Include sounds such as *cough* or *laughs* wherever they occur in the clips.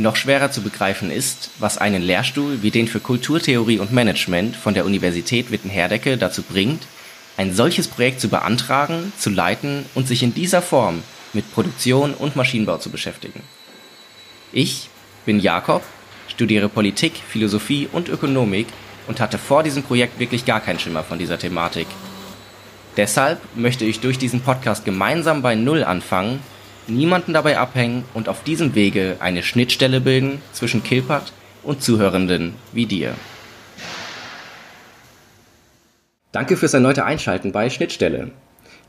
noch schwerer zu begreifen ist, was einen Lehrstuhl wie den für Kulturtheorie und Management von der Universität Witten-Herdecke dazu bringt, ein solches Projekt zu beantragen, zu leiten und sich in dieser Form mit Produktion und Maschinenbau zu beschäftigen. Ich bin Jakob, studiere Politik, Philosophie und Ökonomik und hatte vor diesem Projekt wirklich gar keinen Schimmer von dieser Thematik. Deshalb möchte ich durch diesen Podcast gemeinsam bei Null anfangen niemanden dabei abhängen und auf diesem Wege eine Schnittstelle bilden zwischen Kilpat und Zuhörenden wie dir. Danke fürs erneute Einschalten bei Schnittstelle.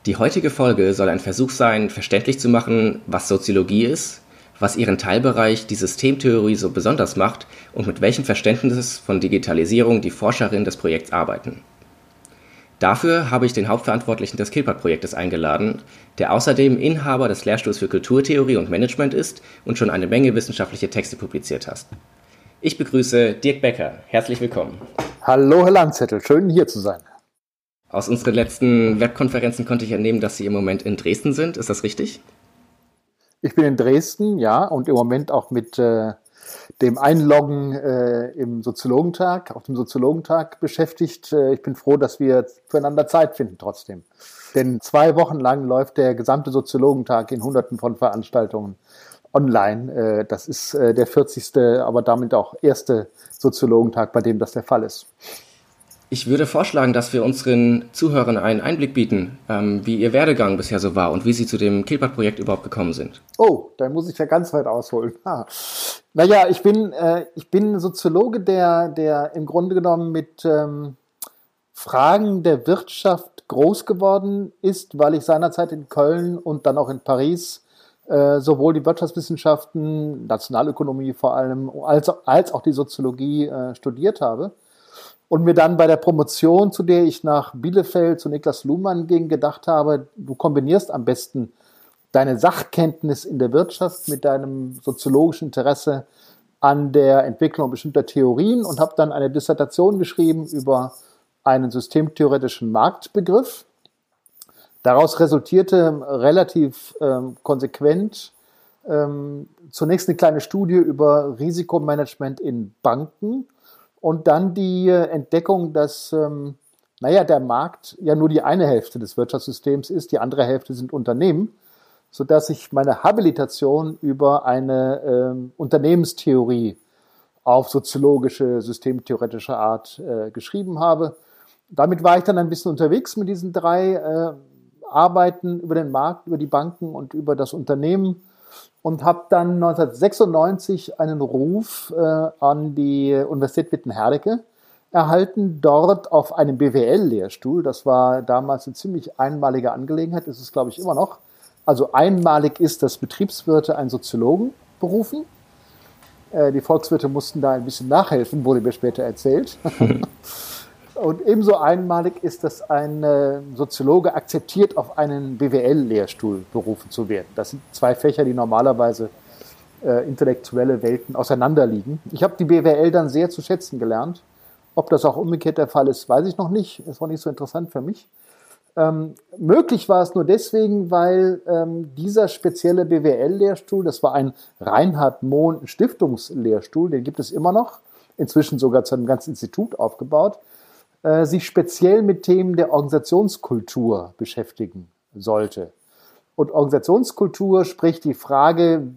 Die heutige Folge soll ein Versuch sein, verständlich zu machen, was Soziologie ist, was ihren Teilbereich die Systemtheorie so besonders macht und mit welchem Verständnis von Digitalisierung die Forscherinnen des Projekts arbeiten. Dafür habe ich den Hauptverantwortlichen des Kilpat-Projektes eingeladen, der außerdem Inhaber des Lehrstuhls für Kulturtheorie und Management ist und schon eine Menge wissenschaftliche Texte publiziert hat. Ich begrüße Dirk Becker. Herzlich willkommen. Hallo, Herr Landzettel. Schön, hier zu sein. Aus unseren letzten Webkonferenzen konnte ich entnehmen, dass Sie im Moment in Dresden sind. Ist das richtig? Ich bin in Dresden, ja, und im Moment auch mit äh, dem Einloggen äh, im Soziologentag, auf dem Soziologentag beschäftigt. Äh, ich bin froh, dass wir füreinander Zeit finden trotzdem. Denn zwei Wochen lang läuft der gesamte Soziologentag in hunderten von Veranstaltungen online. Äh, das ist äh, der 40. aber damit auch erste Soziologentag, bei dem das der Fall ist. Ich würde vorschlagen, dass wir unseren Zuhörern einen Einblick bieten, ähm, wie ihr Werdegang bisher so war und wie sie zu dem Kilpat-Projekt überhaupt gekommen sind. Oh, da muss ich ja ganz weit ausholen. Ah. Naja, ich bin, äh, ich bin Soziologe, der, der im Grunde genommen mit ähm, Fragen der Wirtschaft groß geworden ist, weil ich seinerzeit in Köln und dann auch in Paris äh, sowohl die Wirtschaftswissenschaften, Nationalökonomie vor allem, als, als auch die Soziologie äh, studiert habe und mir dann bei der Promotion, zu der ich nach Bielefeld zu Niklas Luhmann ging, gedacht habe, du kombinierst am besten deine Sachkenntnis in der Wirtschaft mit deinem soziologischen Interesse an der Entwicklung bestimmter Theorien und habe dann eine Dissertation geschrieben über einen systemtheoretischen Marktbegriff. Daraus resultierte relativ ähm, konsequent ähm, zunächst eine kleine Studie über Risikomanagement in Banken und dann die äh, Entdeckung, dass, ähm, naja, der Markt ja nur die eine Hälfte des Wirtschaftssystems ist, die andere Hälfte sind Unternehmen, so dass ich meine Habilitation über eine ähm, Unternehmenstheorie auf soziologische, systemtheoretische Art äh, geschrieben habe. Damit war ich dann ein bisschen unterwegs mit diesen drei äh, Arbeiten über den Markt, über die Banken und über das Unternehmen und habe dann 1996 einen Ruf äh, an die Universität Witten-Herdecke erhalten, dort auf einem BWL-Lehrstuhl. Das war damals eine ziemlich einmalige Angelegenheit, ist es, glaube ich, immer noch. Also einmalig ist, dass Betriebswirte einen Soziologen berufen. Äh, die Volkswirte mussten da ein bisschen nachhelfen, wurde mir später erzählt. *laughs* Und ebenso einmalig ist, dass ein äh, Soziologe akzeptiert, auf einen BWL-Lehrstuhl berufen zu werden. Das sind zwei Fächer, die normalerweise äh, intellektuelle Welten auseinanderliegen. Ich habe die BWL dann sehr zu schätzen gelernt. Ob das auch umgekehrt der Fall ist, weiß ich noch nicht. Ist auch nicht so interessant für mich. Ähm, möglich war es nur deswegen, weil ähm, dieser spezielle BWL-Lehrstuhl, das war ein Reinhard Mohn Stiftungslehrstuhl, den gibt es immer noch, inzwischen sogar zu einem ganzen Institut aufgebaut, äh, sich speziell mit Themen der Organisationskultur beschäftigen sollte. Und Organisationskultur spricht die Frage,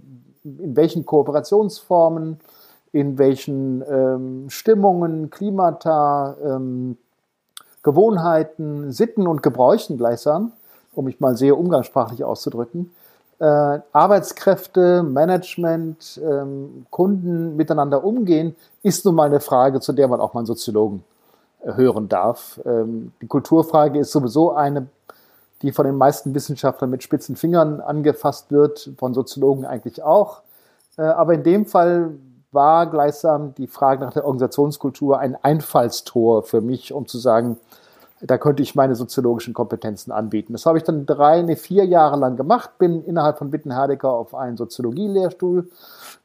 in welchen Kooperationsformen, in welchen ähm, Stimmungen, Klimata, ähm, Gewohnheiten, Sitten und Gebräuchen gleichsam, um mich mal sehr umgangssprachlich auszudrücken, äh, Arbeitskräfte, Management, ähm, Kunden miteinander umgehen, ist nun mal eine Frage, zu der man auch mal einen Soziologen hören darf. Ähm, die Kulturfrage ist sowieso eine, die von den meisten Wissenschaftlern mit spitzen Fingern angefasst wird, von Soziologen eigentlich auch. Äh, aber in dem Fall war gleichsam die Frage nach der Organisationskultur ein Einfallstor für mich, um zu sagen, da könnte ich meine soziologischen Kompetenzen anbieten. Das habe ich dann drei, vier Jahre lang gemacht, bin innerhalb von Wittenherdecker auf einen Soziologie-Lehrstuhl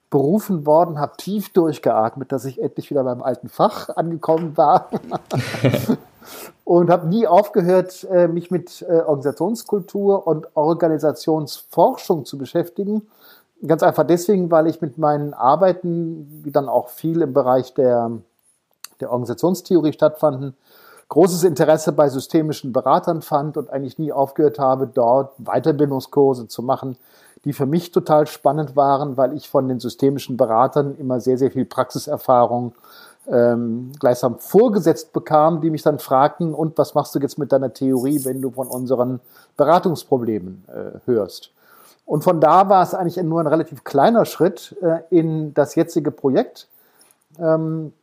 berufen worden, habe tief durchgeatmet, dass ich endlich wieder beim alten Fach angekommen war *laughs* und habe nie aufgehört, äh, mich mit äh, Organisationskultur und Organisationsforschung zu beschäftigen. Ganz einfach deswegen, weil ich mit meinen Arbeiten, die dann auch viel im Bereich der, der Organisationstheorie stattfanden, großes Interesse bei systemischen Beratern fand und eigentlich nie aufgehört habe, dort Weiterbildungskurse zu machen, die für mich total spannend waren, weil ich von den systemischen Beratern immer sehr, sehr viel Praxiserfahrung ähm, gleichsam vorgesetzt bekam, die mich dann fragten, und was machst du jetzt mit deiner Theorie, wenn du von unseren Beratungsproblemen äh, hörst? Und von da war es eigentlich nur ein relativ kleiner Schritt äh, in das jetzige Projekt. Ähm,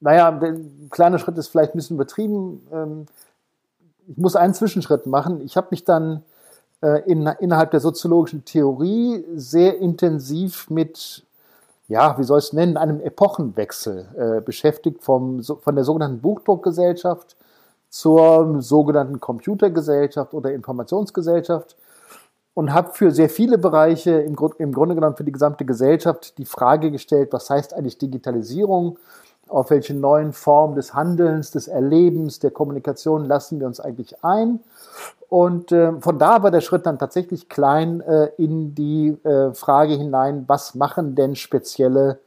naja, der kleine Schritt ist vielleicht ein bisschen übertrieben. Ähm, ich muss einen Zwischenschritt machen. Ich habe mich dann in, innerhalb der soziologischen Theorie sehr intensiv mit, ja, wie soll ich es nennen, einem Epochenwechsel äh, beschäftigt, vom, von der sogenannten Buchdruckgesellschaft zur sogenannten Computergesellschaft oder Informationsgesellschaft und habe für sehr viele Bereiche im, im Grunde genommen für die gesamte Gesellschaft die Frage gestellt, was heißt eigentlich Digitalisierung? Auf welche neuen Formen des Handelns, des Erlebens, der Kommunikation lassen wir uns eigentlich ein? Und äh, von da war der Schritt dann tatsächlich klein äh, in die äh, Frage hinein, was machen denn spezielle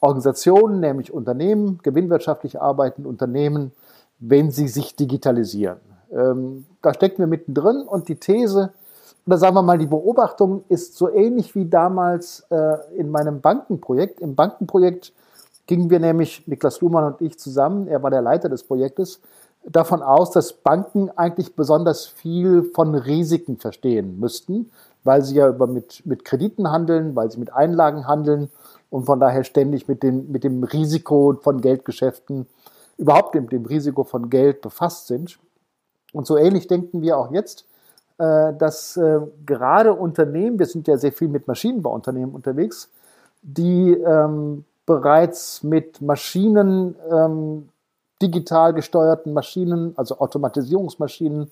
Organisationen, nämlich Unternehmen, gewinnwirtschaftlich arbeitende Unternehmen, wenn sie sich digitalisieren. Ähm, da stecken wir mittendrin und die These, oder sagen wir mal, die Beobachtung ist so ähnlich wie damals äh, in meinem Bankenprojekt. Im Bankenprojekt gingen wir nämlich, Niklas Luhmann und ich zusammen, er war der Leiter des Projektes, davon aus, dass Banken eigentlich besonders viel von Risiken verstehen müssten, weil sie ja über mit, mit Krediten handeln, weil sie mit Einlagen handeln und von daher ständig mit dem, mit dem Risiko von Geldgeschäften, überhaupt mit dem Risiko von Geld befasst sind. Und so ähnlich denken wir auch jetzt, äh, dass äh, gerade Unternehmen, wir sind ja sehr viel mit Maschinenbauunternehmen unterwegs, die ähm, bereits mit Maschinen ähm, digital gesteuerten Maschinen, also Automatisierungsmaschinen,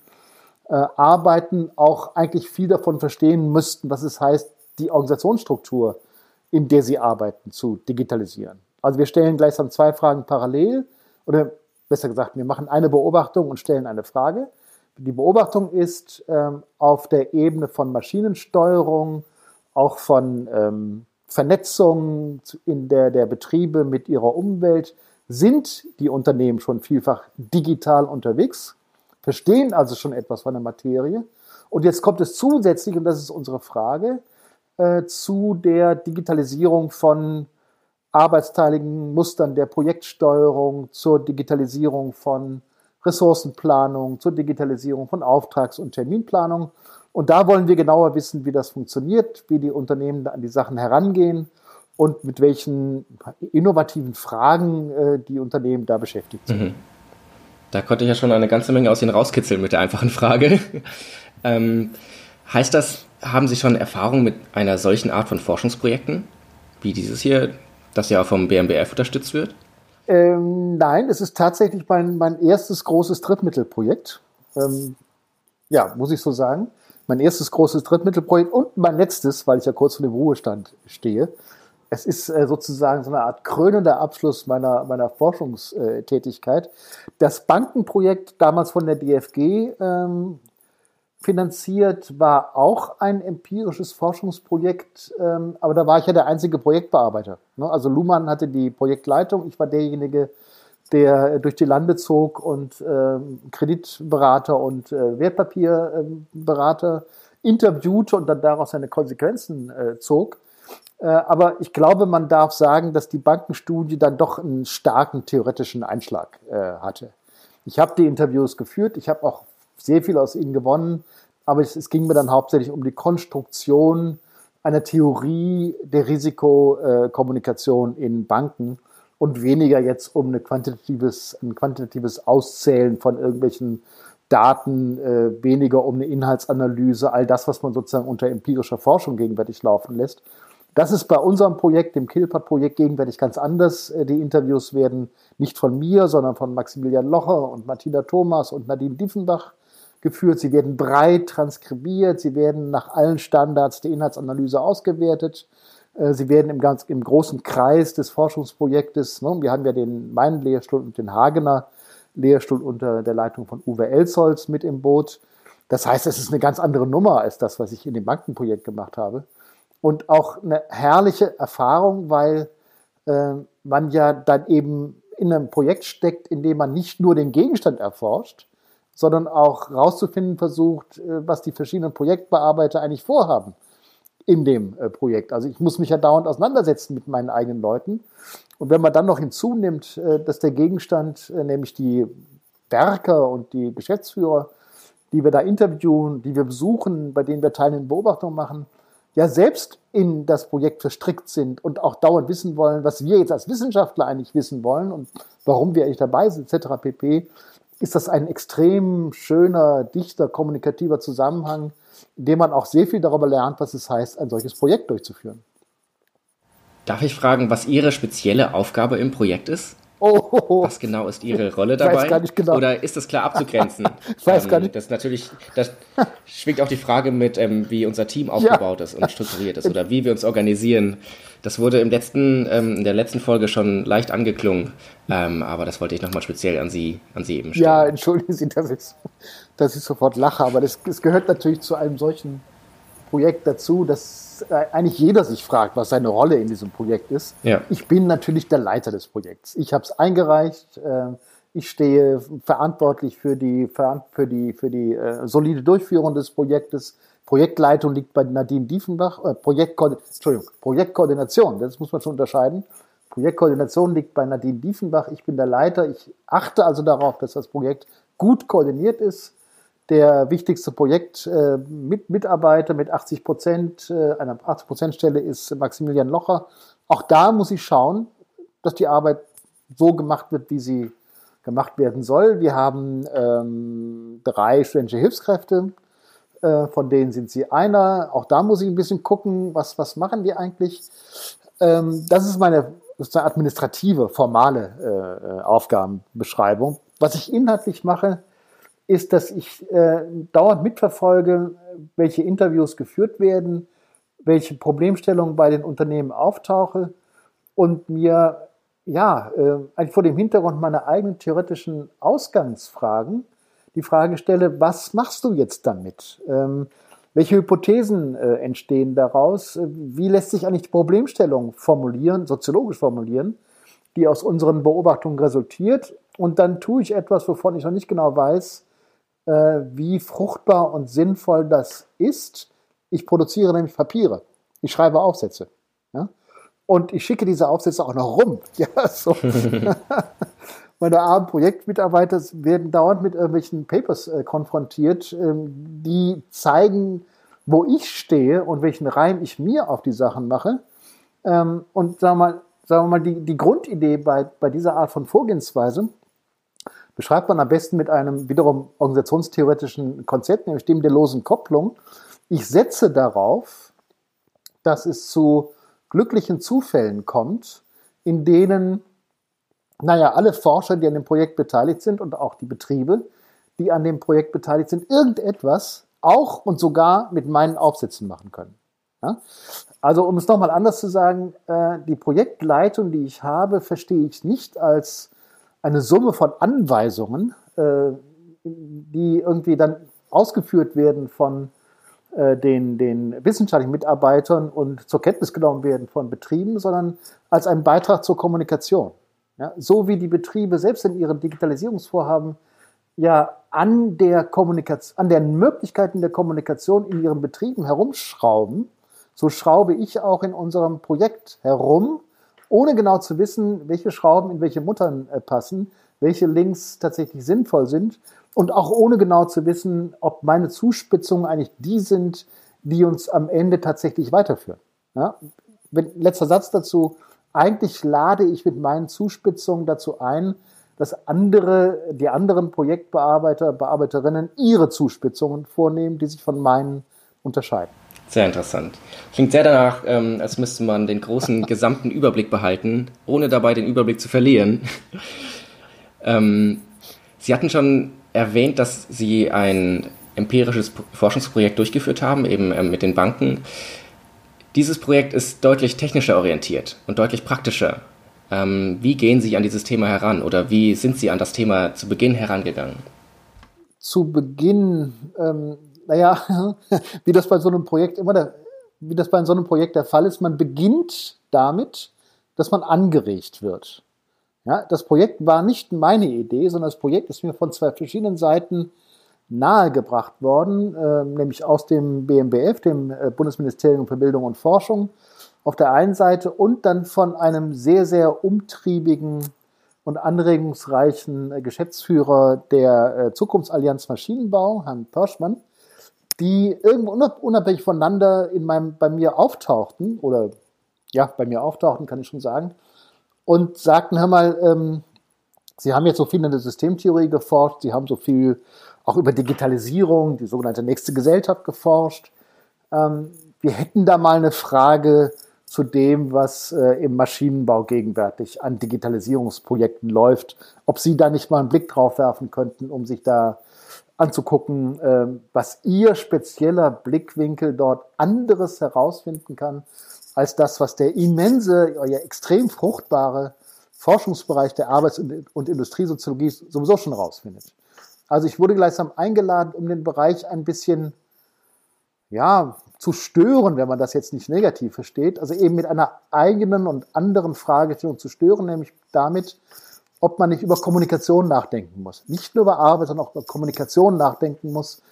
äh, arbeiten, auch eigentlich viel davon verstehen müssten, was es heißt, die Organisationsstruktur, in der sie arbeiten, zu digitalisieren. Also wir stellen gleichsam zwei Fragen parallel oder besser gesagt, wir machen eine Beobachtung und stellen eine Frage. Die Beobachtung ist ähm, auf der Ebene von Maschinensteuerung, auch von ähm, Vernetzung in der, der Betriebe mit ihrer Umwelt, sind die Unternehmen schon vielfach digital unterwegs, verstehen also schon etwas von der Materie. Und jetzt kommt es zusätzlich, und das ist unsere Frage, äh, zu der Digitalisierung von arbeitsteiligen Mustern der Projektsteuerung, zur Digitalisierung von Ressourcenplanung, zur Digitalisierung von Auftrags- und Terminplanung. Und da wollen wir genauer wissen, wie das funktioniert, wie die Unternehmen an die Sachen herangehen und mit welchen innovativen Fragen äh, die Unternehmen da beschäftigt sind. Mhm. Da konnte ich ja schon eine ganze Menge aus Ihnen rauskitzeln mit der einfachen Frage. *laughs* ähm, heißt das, haben Sie schon Erfahrung mit einer solchen Art von Forschungsprojekten, wie dieses hier, das ja auch vom BMBF unterstützt wird? Ähm, nein, es ist tatsächlich mein, mein erstes großes Drittmittelprojekt. Ähm, ja, muss ich so sagen. Mein erstes großes Drittmittelprojekt und mein letztes, weil ich ja kurz vor dem Ruhestand stehe es ist äh, sozusagen so eine Art krönender Abschluss meiner, meiner Forschungstätigkeit. Das Bankenprojekt, damals von der DFG ähm, finanziert, war auch ein empirisches Forschungsprojekt, ähm, aber da war ich ja der einzige Projektbearbeiter. Ne? Also Luhmann hatte die Projektleitung, ich war derjenige, der durch die Lande zog und äh, Kreditberater und äh, Wertpapierberater interviewte und dann daraus seine Konsequenzen äh, zog. Äh, aber ich glaube, man darf sagen, dass die Bankenstudie dann doch einen starken theoretischen Einschlag äh, hatte. Ich habe die Interviews geführt, ich habe auch sehr viel aus ihnen gewonnen, aber es, es, ging mir dann hauptsächlich um die Konstruktion einer Theorie der Risikokommunikation in Banken und weniger jetzt um eine quantitatives, ein quantitatives Auszählen von irgendwelchen Daten, äh, weniger um eine Inhaltsanalyse, all das, was man sozusagen unter empirischer Forschung gegenwärtig laufen lässt, Das ist bei unserem Projekt, dem Killpad-Projekt, gegenwärtig ganz anders. Äh, die Interviews werden nicht von mir, sondern von Maximilian Locher und Martina Thomas und Nadine Diefenbach geführt. Sie werden breit transkribiert. Sie werden nach allen Standards der Inhaltsanalyse ausgewertet. Äh, sie werden im, ganz, im großen Kreis des Forschungsprojektes, ne, wir haben ja den, meinen Lehrstuhl und den Hagener Lehrstuhl unter der Leitung von Uwe Elzholz mit im Boot. Das heißt, es ist eine ganz andere Nummer als das, was ich in dem Bankenprojekt gemacht habe. Und auch eine herrliche Erfahrung, weil äh, man ja dann eben in einem Projekt steckt, in dem man nicht nur den Gegenstand erforscht, sondern auch rauszufinden versucht, äh, was die verschiedenen Projektbearbeiter eigentlich vorhaben in dem äh, Projekt. Also ich muss mich ja dauernd auseinandersetzen mit meinen eigenen Leuten. Und wenn man dann noch hinzunimmt, äh, dass der Gegenstand, nämlich die Werker und die Geschäftsführer, die wir da interviewen, die wir besuchen, bei denen wir teilnehmende Beobachtungen machen, ja selbst in das Projekt verstrickt sind und auch dauernd wissen wollen, was wir jetzt als Wissenschaftler eigentlich wissen wollen und warum wir eigentlich dabei sind, etc. pp., ist das ein extrem schöner, dichter, kommunikativer Zusammenhang, in dem man auch sehr viel darüber lernt, was es heißt, ein solches Projekt durchzuführen. Darf ich fragen, was Ihre spezielle Aufgabe im Projekt ist? Oh, Was genau ist Ihre Rolle dabei? Weiß gar nicht genau. Oder ist das klar abzugrenzen? *laughs* ich weiß ähm, gar nicht. Das natürlich, das schwingt auch die Frage mit, ähm, wie unser Team aufgebaut ja. ist und strukturiert ist oder wie wir uns organisieren. Das wurde im letzten, ähm, in der letzten Folge schon leicht angeklungen, ähm, aber das wollte ich nochmal speziell an Sie, an Sie eben stellen. Ja, entschuldigen Sie, dass ich, dass ich sofort lache, aber das, das gehört natürlich zu einem solchen Projekt dazu, dass äh, eigentlich jeder sich fragt, was seine Rolle in diesem Projekt ist. Ja. Ich bin natürlich der Leiter des Projekts. Ich habe es eingereicht. Äh, ich stehe verantwortlich für die, für die, für die äh, solide Durchführung des Projektes. Projektleitung liegt bei Nadine Diefenbach. Äh, Entschuldigung, Projektkoordination, das muss man schon unterscheiden. Projektkoordination liegt bei Nadine Diefenbach. Ich bin der Leiter. Ich achte also darauf, dass das Projekt gut koordiniert ist der wichtigste Projektmitarbeiter äh, mit 80 Prozent, äh, einer 80 Prozent Stelle ist Maximilian Locher. Auch da muss ich schauen, dass die Arbeit so gemacht wird, wie sie gemacht werden soll. Wir haben ähm, drei studentische Hilfskräfte, äh, von denen sind sie einer. Auch da muss ich ein bisschen gucken, was, was machen die eigentlich. Ähm, das ist meine eine administrative, formale äh, Aufgabenbeschreibung. Was ich inhaltlich mache, ist, dass ich äh, dauernd mitverfolge, welche Interviews geführt werden, welche Problemstellungen bei den Unternehmen auftauche und mir ja äh, vor dem Hintergrund meiner eigenen theoretischen Ausgangsfragen die Frage stelle, was machst du jetzt damit? Ähm, welche Hypothesen äh, entstehen daraus? Wie lässt sich eigentlich die Problemstellung formulieren, soziologisch formulieren, die aus unseren Beobachtungen resultiert? Und dann tue ich etwas, wovon ich noch nicht genau weiß, äh, wie fruchtbar und sinnvoll das ist. Ich produziere nämlich Papiere. Ich schreibe Aufsätze. Ja? Und ich schicke diese Aufsätze auch noch rum. *laughs* Ja, so. *laughs* Meine armen Projektmitarbeiter werden dauernd mit irgendwelchen Papers äh, konfrontiert, ähm, die zeigen, wo ich stehe und welchen Reim ich mir auf die Sachen mache. Ähm, und sagen wir mal, sagen wir mal die, die Grundidee bei, bei dieser Art von Vorgehensweise beschreibt man am besten mit einem wiederum organisationstheoretischen Konzept, nämlich dem der losen Kopplung. Ich setze darauf, dass es zu glücklichen Zufällen kommt, in denen, naja, alle Forscher, die an dem Projekt beteiligt sind und auch die Betriebe, die an dem Projekt beteiligt sind, irgendetwas auch und sogar mit meinen Aufsätzen machen können. Ja? Also um es nochmal anders zu sagen, äh, die Projektleitung, die ich habe, verstehe ich nicht als eine Summe von Anweisungen, äh, die irgendwie dann ausgeführt werden von äh, den, den wissenschaftlichen Mitarbeitern und zur Kenntnis genommen werden von Betrieben, sondern als einen Beitrag zur Kommunikation. Ja, so wie die Betriebe selbst in ihren Digitalisierungsvorhaben ja an der Kommunikation, an den Möglichkeiten der Kommunikation in ihren Betrieben herumschrauben, so schraube ich auch in unserem Projekt herum, ohne genau zu wissen, welche Schrauben in welche Muttern äh, passen, welche Links tatsächlich sinnvoll sind und auch ohne genau zu wissen, ob meine Zuspitzungen eigentlich die sind, die uns am Ende tatsächlich weiterführen. Ja? Letzter Satz dazu. Eigentlich lade ich mit meinen Zuspitzungen dazu ein, dass andere, die anderen Projektbearbeiter, Bearbeiterinnen ihre Zuspitzungen vornehmen, die sich von meinen unterscheiden. Sehr interessant. Klingt sehr danach, ähm, als müsste man den großen *laughs* gesamten Überblick behalten, ohne dabei den Überblick zu verlieren. *laughs* ähm, Sie hatten schon erwähnt, dass Sie ein empirisches Forschungsprojekt durchgeführt haben, eben ähm, mit den Banken. Dieses Projekt ist deutlich technischer orientiert und deutlich praktischer. Ähm, wie gehen Sie an dieses Thema heran oder wie sind Sie an das Thema zu Beginn herangegangen? Zu Beginn, ähm, naja, *laughs* wie das bei so einem Projekt immer der, wie das bei so einem Projekt der Fall ist, man beginnt damit, dass man angeregt wird. Ja, das Projekt war nicht meine Idee, sondern das Projekt ist mir von zwei verschiedenen Seiten nahegebracht worden, äh, nämlich aus dem BMBF, dem äh, Bundesministerium für Bildung und Forschung, auf der einen Seite und dann von einem sehr, sehr umtriebigen und anregungsreichen äh, Geschäftsführer der äh, Zukunftsallianz Maschinenbau, Herrn Pörschmann, die irgendwo unabhängig voneinander in meinem, bei mir auftauchten, oder ja, bei mir auftauchten, kann ich schon sagen, und sagten, hör mal, ähm, Sie haben jetzt so viel in der Systemtheorie geforscht, Sie haben so viel auch über Digitalisierung, die sogenannte nächste Gesellschaft geforscht. Ähm, wir hätten da mal eine Frage zu dem, was äh, im Maschinenbau gegenwärtig an Digitalisierungsprojekten läuft. Ob Sie da nicht mal einen Blick drauf werfen könnten, um sich da anzugucken, äh, was Ihr spezieller Blickwinkel dort anderes herausfinden kann, als das, was der immense, ja extrem fruchtbare Forschungsbereich der Arbeits- und Industriesoziologie sowieso schon herausfindet. Also ich wurde gleichsam eingeladen, um den Bereich ein bisschen, ja, zu stören, wenn man das jetzt nicht negativ versteht. Also eben mit einer eigenen und anderen Fragestellung zu stören, nämlich damit, ob man nicht über Kommunikation nachdenken muss. Nicht nur über Arbeit, sondern auch über Kommunikation nachdenken muss,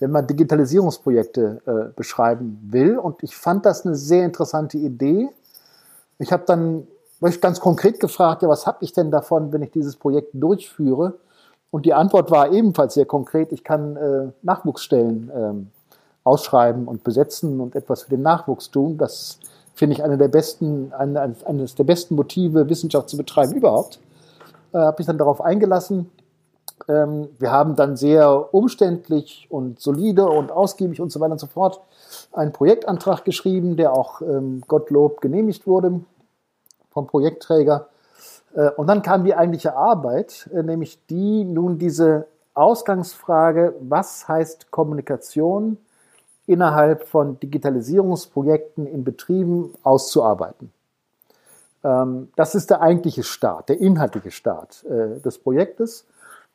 wenn man Digitalisierungsprojekte äh, beschreiben will. Und ich fand das eine sehr interessante Idee. Ich habe dann ich ganz konkret gefragt, ja, was habe ich denn davon, wenn ich dieses Projekt durchführe? Und die Antwort war ebenfalls sehr konkret. Ich kann äh, Nachwuchsstellen ähm, ausschreiben und besetzen und etwas für den Nachwuchs tun. Das finde ich eine der besten, eine, eines der besten Motive, Wissenschaft zu betreiben überhaupt. Äh, habe ich dann darauf eingelassen. Ähm, wir haben dann sehr umständlich und solide und ausgiebig und so weiter und so fort einen Projektantrag geschrieben, der auch ähm, Gottlob genehmigt wurde vom Projektträger. Äh, und dann kam die eigentliche Arbeit, äh, nämlich die nun diese Ausgangsfrage, was heißt Kommunikation innerhalb von Digitalisierungsprojekten in Betrieben auszuarbeiten. Ähm, das ist der eigentliche Start, der inhaltliche Start äh, des Projektes.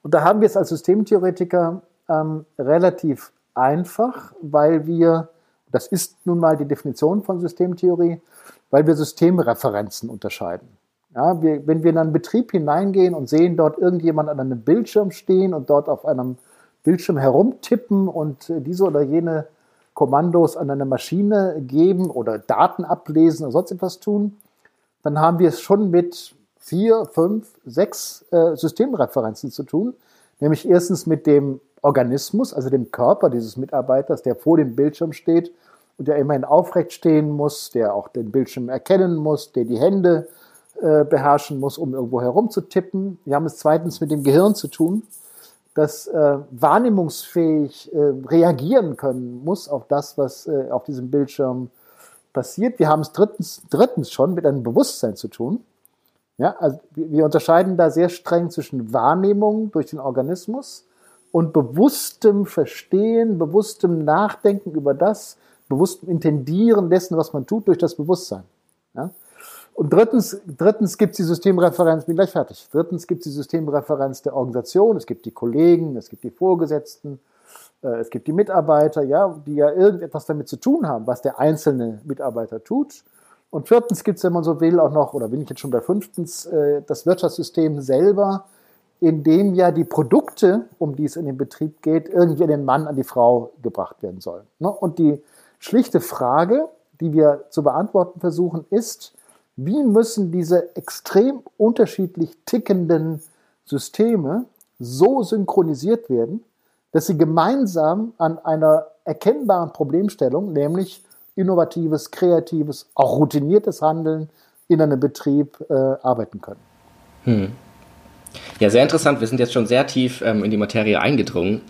Und da haben wir es als Systemtheoretiker ähm, relativ einfach, weil wir, das ist nun mal die Definition von Systemtheorie, weil wir Systemreferenzen unterscheiden. Ja, wir, wenn wir in einen Betrieb hineingehen und sehen dort irgendjemand an einem Bildschirm stehen und dort auf einem Bildschirm herumtippen und diese oder jene Kommandos an eine Maschine geben oder Daten ablesen oder sonst etwas tun, dann haben wir es schon mit vier, fünf, sechs äh, Systemreferenzen zu tun. Nämlich erstens mit dem Organismus, also dem Körper dieses Mitarbeiters, der vor dem Bildschirm steht und der immerhin aufrecht stehen muss, der auch den Bildschirm erkennen muss, der die Hände äh, beherrschen muss, um irgendwo herumzutippen. Wir haben es zweitens mit dem Gehirn zu tun, das äh, wahrnehmungsfähig äh, reagieren können muss auf das, was äh, auf diesem Bildschirm passiert. Wir haben es drittens, drittens schon mit einem Bewusstsein zu tun. Ja, also wir unterscheiden da sehr streng zwischen Wahrnehmung durch den Organismus und bewusstem Verstehen, bewusstem Nachdenken über das, bewusstem Intendieren dessen, was man tut, durch das Bewusstsein. Ja? Und drittens, drittens gibt es die Systemreferenz, bin gleich fertig. Drittens gibt es die Systemreferenz der Organisation, es gibt die Kollegen, es gibt die Vorgesetzten, es gibt die Mitarbeiter, ja, die ja irgendetwas damit zu tun haben, was der einzelne Mitarbeiter tut. Und viertens gibt es, wenn man so will, auch noch, oder bin ich jetzt schon bei fünftens, äh, das Wirtschaftssystem selber, in dem ja die Produkte, um die es in den Betrieb geht, irgendwie an den Mann, an die Frau gebracht werden sollen. Ne? Und die schlichte Frage, die wir zu beantworten versuchen, ist, wie müssen diese extrem unterschiedlich tickenden Systeme so synchronisiert werden, dass sie gemeinsam an einer erkennbaren Problemstellung, nämlich innovatives, kreatives, auch routiniertes Handeln in einem Betrieb äh, arbeiten können. Hm. Ja, sehr interessant. Wir sind jetzt schon sehr tief ähm, in die Materie eingedrungen.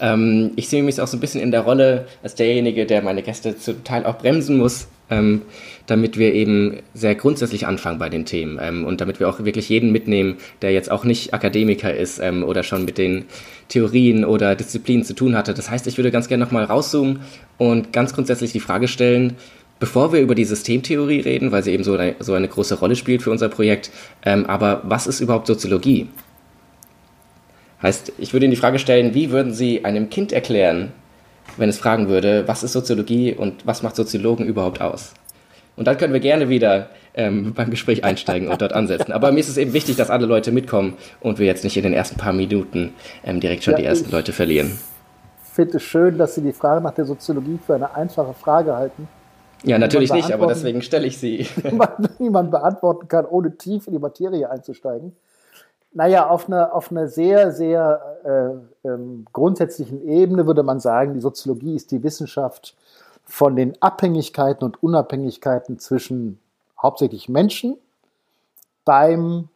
Ähm, ich sehe mich auch so ein bisschen in der Rolle als derjenige, der meine Gäste zum Teil auch bremsen muss, ähm, damit wir eben sehr grundsätzlich anfangen bei den Themen ähm, und damit wir auch wirklich jeden mitnehmen, der jetzt auch nicht Akademiker ist ähm, oder schon mit den Theorien oder Disziplinen zu tun hatte. Das heißt, ich würde ganz gerne nochmal rauszoomen und ganz grundsätzlich die Frage stellen, bevor wir über die Systemtheorie reden, weil sie eben so eine, so eine große Rolle spielt für unser Projekt, ähm, aber was ist überhaupt Soziologie? Heißt, ich würde Ihnen die Frage stellen, wie würden Sie einem Kind erklären, wenn es fragen würde, was ist Soziologie und was macht Soziologen überhaupt aus? Und dann können wir gerne wieder ähm, *laughs* beim Gespräch einsteigen und dort ansetzen. Aber mir ist es eben wichtig, dass alle Leute mitkommen und wir jetzt nicht in den ersten paar Minuten ähm, direkt schon ja, die ersten Leute verlieren. Ich finde es schön, dass Sie die Frage nach der Soziologie für eine einfache Frage halten. Ja, natürlich nicht, aber deswegen stelle ich sie. *laughs* die man beantworten kann, ohne tief in die Materie einzusteigen. Naja, auf einer, auf einer sehr, sehr äh, ähm, grundsätzlichen Ebene würde man sagen, die Soziologie ist die Wissenschaft von den Abhängigkeiten und Unabhängigkeiten zwischen hauptsächlich Menschen beim,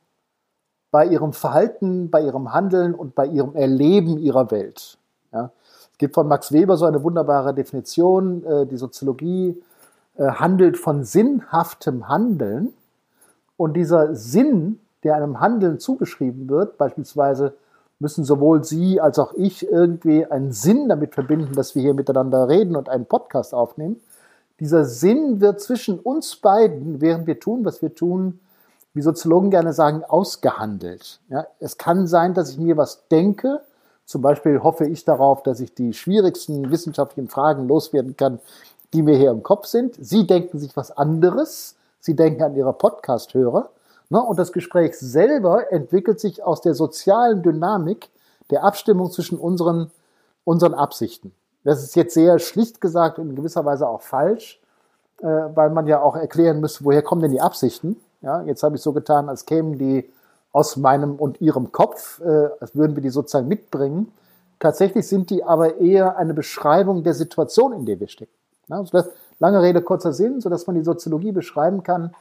bei ihrem Verhalten, bei ihrem Handeln und bei ihrem Erleben ihrer Welt. Ja. Es gibt von Max Weber so eine wunderbare Definition, äh, die Soziologie äh, handelt von sinnhaftem Handeln und dieser Sinn der einem Handeln zugeschrieben wird. Beispielsweise müssen sowohl Sie als auch ich irgendwie einen Sinn damit verbinden, dass wir hier miteinander reden und einen Podcast aufnehmen. Dieser Sinn wird zwischen uns beiden, während wir tun, was wir tun, wie Soziologen gerne sagen, ausgehandelt. Ja, es kann sein, dass ich mir was denke. Zum Beispiel hoffe ich darauf, dass ich die schwierigsten wissenschaftlichen Fragen loswerden kann, die mir hier im Kopf sind. Sie denken sich was anderes. Sie denken an Ihre Podcast-Hörer. Ne? Und das Gespräch selber entwickelt sich aus der sozialen Dynamik der Abstimmung zwischen unseren, unseren Absichten. Das ist jetzt sehr schlicht gesagt und in gewisser Weise auch falsch, äh, weil man ja auch erklären müsste, woher kommen denn die Absichten? Ja, jetzt habe ich so getan, als kämen die aus meinem und ihrem Kopf, äh, als würden wir die sozusagen mitbringen. Tatsächlich sind die aber eher eine Beschreibung der Situation, in der wir stecken. Ja, das, lange Rede, kurzer Sinn, sodass man die Soziologie beschreiben kann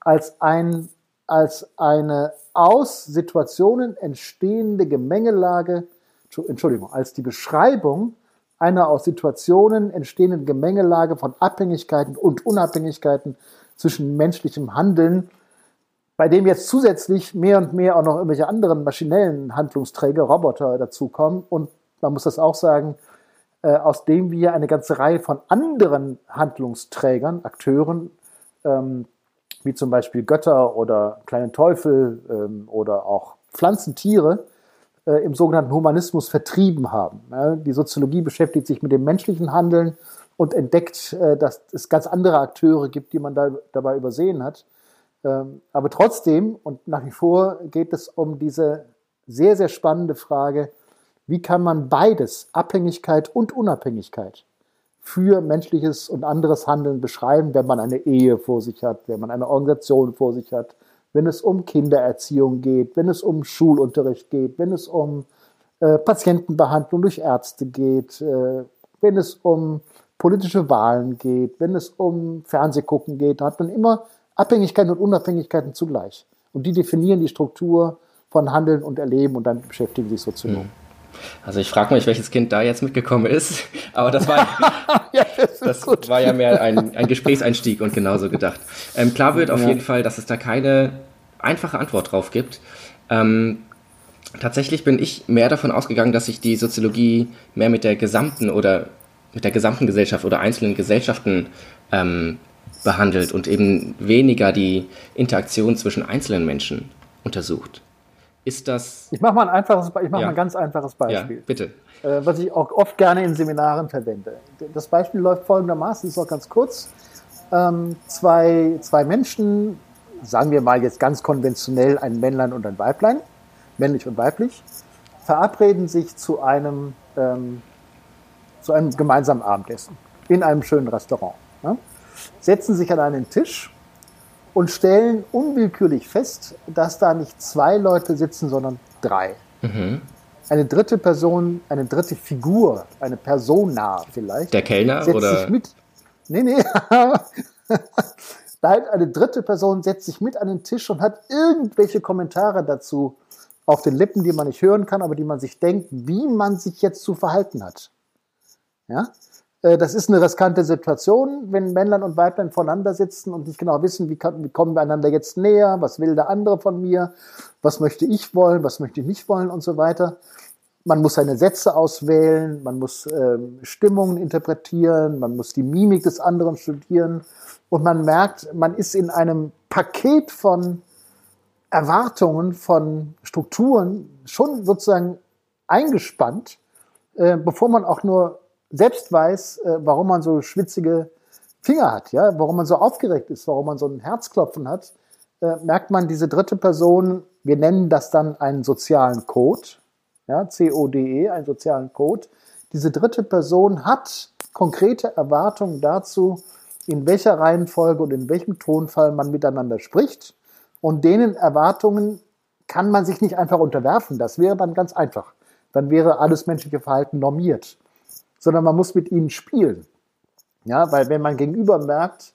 als ein als eine aus Situationen entstehende Gemengelage, Entschuldigung, als die Beschreibung einer aus Situationen entstehenden Gemengelage von Abhängigkeiten und Unabhängigkeiten zwischen menschlichem Handeln, bei dem jetzt zusätzlich mehr und mehr auch noch irgendwelche anderen maschinellen Handlungsträger, Roboter dazukommen. Und man muss das auch sagen, äh, aus dem wir eine ganze Reihe von anderen Handlungsträgern, Akteuren, ähm, wie zum Beispiel Götter oder kleine Teufel ähm, oder auch Pflanzentiere äh, im sogenannten Humanismus vertrieben haben. Ja, die Soziologie beschäftigt sich mit dem menschlichen Handeln und entdeckt, äh, dass es ganz andere Akteure gibt, die man da, dabei übersehen hat. Ähm, aber trotzdem und nach wie vor geht es um diese sehr, sehr spannende Frage, wie kann man beides, Abhängigkeit und Unabhängigkeit, für menschliches und anderes Handeln beschreiben, wenn man eine Ehe vor sich hat, wenn man eine Organisation vor sich hat, wenn es um Kindererziehung geht, wenn es um Schulunterricht geht, wenn es um äh, Patientenbehandlung durch Ärzte geht, äh, wenn es um politische Wahlen geht, wenn es um Fernsehgucken geht, hat man immer Abhängigkeiten und Unabhängigkeiten zugleich. Und die definieren die Struktur von Handeln und Erleben und dann beschäftigen sich Soziologen. Mhm. Also ich frage mich, welches Kind da jetzt mitgekommen ist, *laughs* aber das war, *laughs* ja, das das war ja mehr ein, ein Gesprächseinstieg und genauso gedacht. Ähm, klar wird auf ja. jeden Fall, dass es da keine einfache Antwort drauf gibt. Ähm, tatsächlich bin ich mehr davon ausgegangen, dass sich die Soziologie mehr mit der gesamten oder mit der gesamten Gesellschaft oder einzelnen Gesellschaften ähm, behandelt und eben weniger die Interaktion zwischen einzelnen Menschen untersucht. Ist das. Ich mache mal ein einfaches, ich mache ja. mal ein ganz einfaches Beispiel. Ja, bitte. Äh, was ich auch oft gerne in Seminaren verwende. Das Beispiel läuft folgendermaßen, ist auch ganz kurz. Ähm, zwei, zwei Menschen, sagen wir mal jetzt ganz konventionell ein Männlein und ein Weiblein, männlich und weiblich, verabreden sich zu einem, ähm, zu einem gemeinsamen Abendessen in einem schönen Restaurant. Ne? Setzen sich an einen Tisch und stellen unwillkürlich fest, dass da nicht zwei Leute sitzen, sondern drei. Mhm. Eine dritte Person, eine dritte Figur, eine Persona vielleicht. Der Kellner setzt oder? Sich mit, nee, nee. *laughs* Nein, eine dritte Person setzt sich mit an den Tisch und hat irgendwelche Kommentare dazu auf den Lippen, die man nicht hören kann, aber die man sich denkt, wie man sich jetzt zu verhalten hat. Ja? Äh, das ist eine riskante Situation, wenn Männlein und Weiblein voneinander sitzen und nicht genau wissen, wie, kann, wie kommen wir einander jetzt näher, was will der andere von mir, was möchte ich wollen, was möchte ich nicht wollen und so weiter. Man muss seine Sätze auswählen, man muss ähm, Stimmungen interpretieren, man muss die Mimik des anderen studieren und man merkt, man ist in einem Paket von Erwartungen, von Strukturen schon sozusagen eingespannt, äh, bevor man auch nur selbst weiß, äh, warum man so schwitzige Finger hat, ja, warum man so aufgeregt ist, warum man so ein Herzklopfen hat, äh, merkt man diese dritte Person, wir nennen das dann einen sozialen Code, ja, C-O-D-E, einen sozialen Code. Diese dritte Person hat konkrete Erwartungen dazu, in welcher Reihenfolge und in welchem Tonfall man miteinander spricht. Und denen Erwartungen kann man sich nicht einfach unterwerfen. Das wäre dann ganz einfach. Dann wäre alles menschliche Verhalten normiert sondern man muss mit ihnen spielen. Ja, weil wenn man gegenüber merkt,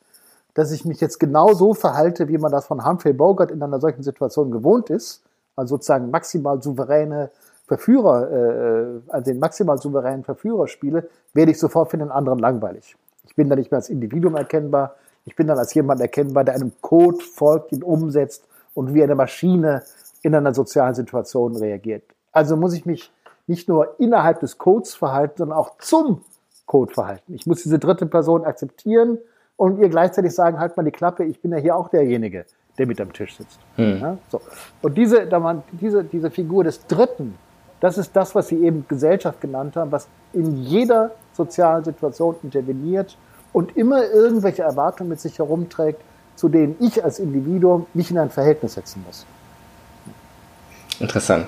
dass ich mich jetzt genau so verhalte, wie man das von Humphrey Bogart in einer solchen Situation gewohnt ist, also sozusagen maximal souveräne Verführer, äh, also den maximal souveränen Verführer spiele, werde ich sofort für den anderen langweilig. Ich bin dann nicht mehr als Individuum erkennbar, ich bin dann als jemand erkennbar, der einem Code folgt, ihn umsetzt und wie eine Maschine in einer sozialen Situation reagiert. Also muss ich mich nicht nur innerhalb des Codes verhalten, sondern auch zum Code verhalten. Ich muss diese dritte Person akzeptieren und ihr gleichzeitig sagen, halt mal die Klappe, ich bin ja hier auch derjenige, der mit am Tisch sitzt. Hm. Ja, so. Und diese, diese, diese Figur des Dritten, das ist das, was Sie eben Gesellschaft genannt haben, was in jeder sozialen Situation interveniert und immer irgendwelche Erwartungen mit sich herumträgt, zu denen ich als Individuum mich in ein Verhältnis setzen muss. Interessant.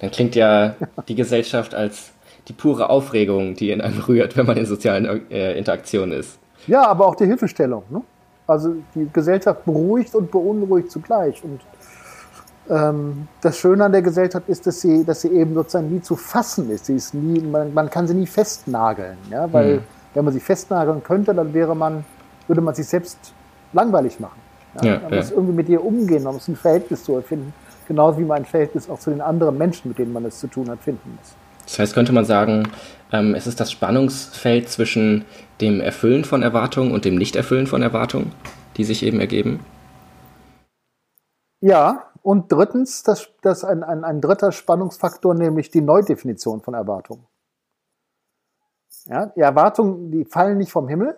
Dann klingt ja die Gesellschaft als die pure Aufregung, die in einem rührt, wenn man in sozialen äh, Interaktionen ist. Ja, aber auch die Hilfestellung. Ne? Also die Gesellschaft beruhigt und beunruhigt zugleich. Und ähm, das Schöne an der Gesellschaft ist, dass sie, dass sie eben sozusagen nie zu fassen ist. Sie ist nie, man, man kann sie nie festnageln, ja, weil hm. wenn man sie festnageln könnte, dann wäre man, würde man sich selbst langweilig machen. Ja? ja man muss irgendwie mit ihr umgehen, man muss ein Verhältnis zu erfinden genauso wie mein Verhältnis auch zu den anderen Menschen, mit denen man es zu tun hat, finden muss. Das heißt, könnte man sagen, ähm, es ist das Spannungsfeld zwischen dem Erfüllen von Erwartungen und dem Nichterfüllen von Erwartungen, die sich eben ergeben? Ja, und drittens, das, das ein, ein, ein dritter Spannungsfaktor, nämlich die Neudefinition von Erwartungen. Ja, die Erwartungen, die fallen nicht vom Himmel,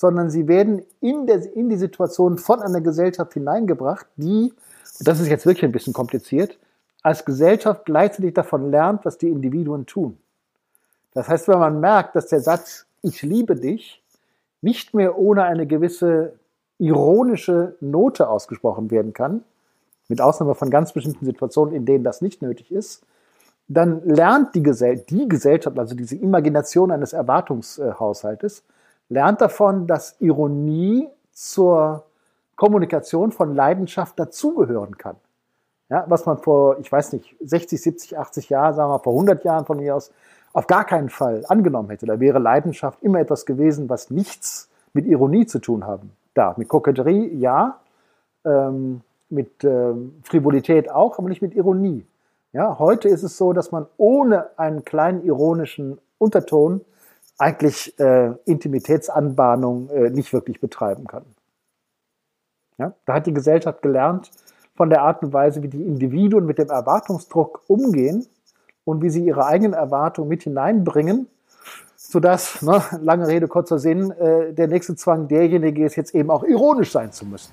sondern sie werden in, der, in die Situation von einer Gesellschaft hineingebracht, die das ist jetzt wirklich ein bisschen kompliziert, als Gesellschaft gleichzeitig davon lernt, was die Individuen tun. Das heißt, wenn man merkt, dass der Satz Ich liebe dich nicht mehr ohne eine gewisse ironische Note ausgesprochen werden kann, mit Ausnahme von ganz bestimmten Situationen, in denen das nicht nötig ist, dann lernt die, Gesell die Gesellschaft, also diese Imagination eines Erwartungshaushaltes, lernt davon, dass Ironie zur Kommunikation von Leidenschaft dazugehören kann. Ja, was man vor, ich weiß nicht, 60, 70, 80 Jahren, sagen wir vor 100 Jahren von mir aus, auf gar keinen Fall angenommen hätte. Da wäre Leidenschaft immer etwas gewesen, was nichts mit Ironie zu tun haben darf. Mit Koketterie ja, ähm, mit ähm, Frivolität auch, aber nicht mit Ironie. Ja, heute ist es so, dass man ohne einen kleinen ironischen Unterton eigentlich äh, Intimitätsanbahnung äh, nicht wirklich betreiben kann. Ja? Da hat die Gesellschaft gelernt von der Art und Weise, wie die Individuen mit dem Erwartungsdruck umgehen und wie sie ihre eigenen Erwartungen mit hineinbringen, sodass, ne, lange Rede, kurzer Sinn, äh, der nächste Zwang derjenige ist, jetzt eben auch ironisch sein zu müssen.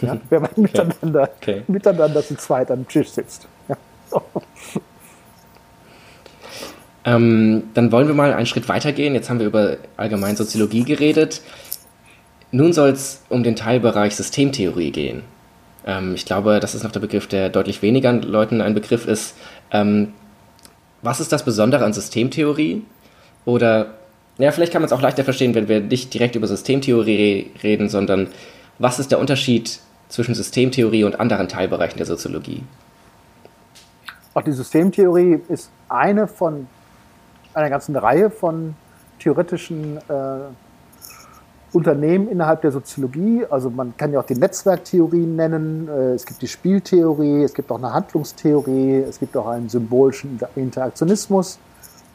Ja? *laughs* Wenn man miteinander, okay. miteinander zu zweit am Tisch sitzt. Ja. *laughs* Ähm, dann wollen wir mal einen Schritt weitergehen. Jetzt haben wir über allgemein Soziologie geredet. Nun soll es um den Teilbereich Systemtheorie gehen. Ähm, ich glaube, das ist noch der Begriff, der deutlich weniger Leuten ein Begriff ist. Ähm, was ist das Besondere an Systemtheorie? Oder, ja, vielleicht kann man es auch leichter verstehen, wenn wir nicht direkt über Systemtheorie reden, sondern was ist der Unterschied zwischen Systemtheorie und anderen Teilbereichen der Soziologie? Auch die Systemtheorie ist eine von einer ganzen Reihe von theoretischen äh, Unternehmen innerhalb der Soziologie. Also man kann ja auch die Netzwerktheorien nennen. Äh, es gibt die Spieltheorie, es gibt auch eine Handlungstheorie, es gibt auch einen symbolischen Interaktionismus.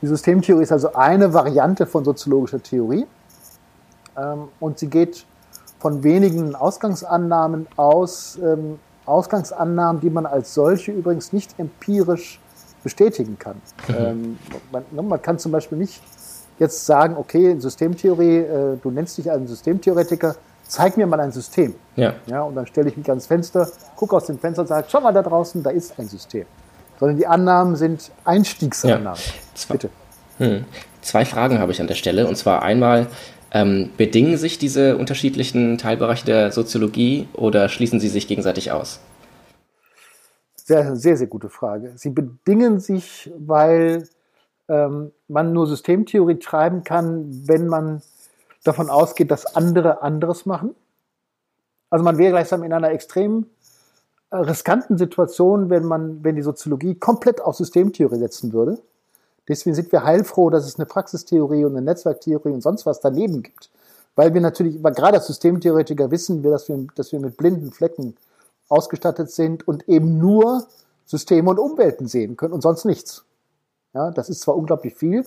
Die Systemtheorie ist also eine Variante von soziologischer Theorie. Ähm, und sie geht von wenigen Ausgangsannahmen aus, ähm, Ausgangsannahmen, die man als solche übrigens nicht empirisch bestätigen kann. Mhm. Ähm, man, ne, man, kann zum Beispiel nicht jetzt sagen, okay, Systemtheorie, äh, du nennst dich einen Systemtheoretiker, zeig mir mal ein System. Ja. ja und dann stelle ich mich ans Fenster, gucke aus dem Fenster und sage, schau mal da draußen, da ist ein System. Sondern die Annahmen sind Einstiegsannahmen. Ja. Zwei, Bitte. Hm. Zwei Fragen habe ich an der Stelle. Und zwar einmal, ähm, bedingen sich diese unterschiedlichen Teilbereiche der Soziologie oder schließen sie sich gegenseitig aus? Sehr, sehr, sehr gute Frage. Sie bedingen sich, weil ähm, man nur Systemtheorie treiben kann, wenn man davon ausgeht, dass andere anderes machen. Also man wäre gleichsam in einer extrem äh, riskanten Situation, wenn man, wenn die Soziologie komplett auf Systemtheorie setzen würde. Deswegen sind wir heilfroh, dass es eine Praxistheorie und eine Netzwerktheorie und sonst was daneben gibt. Weil wir natürlich, gerade als Systemtheoretiker wissen wir, dass wir, dass wir mit blinden Flecken ausgestattet sind und eben nur Systeme und Umwelten sehen können und sonst nichts. Ja, das ist zwar unglaublich viel,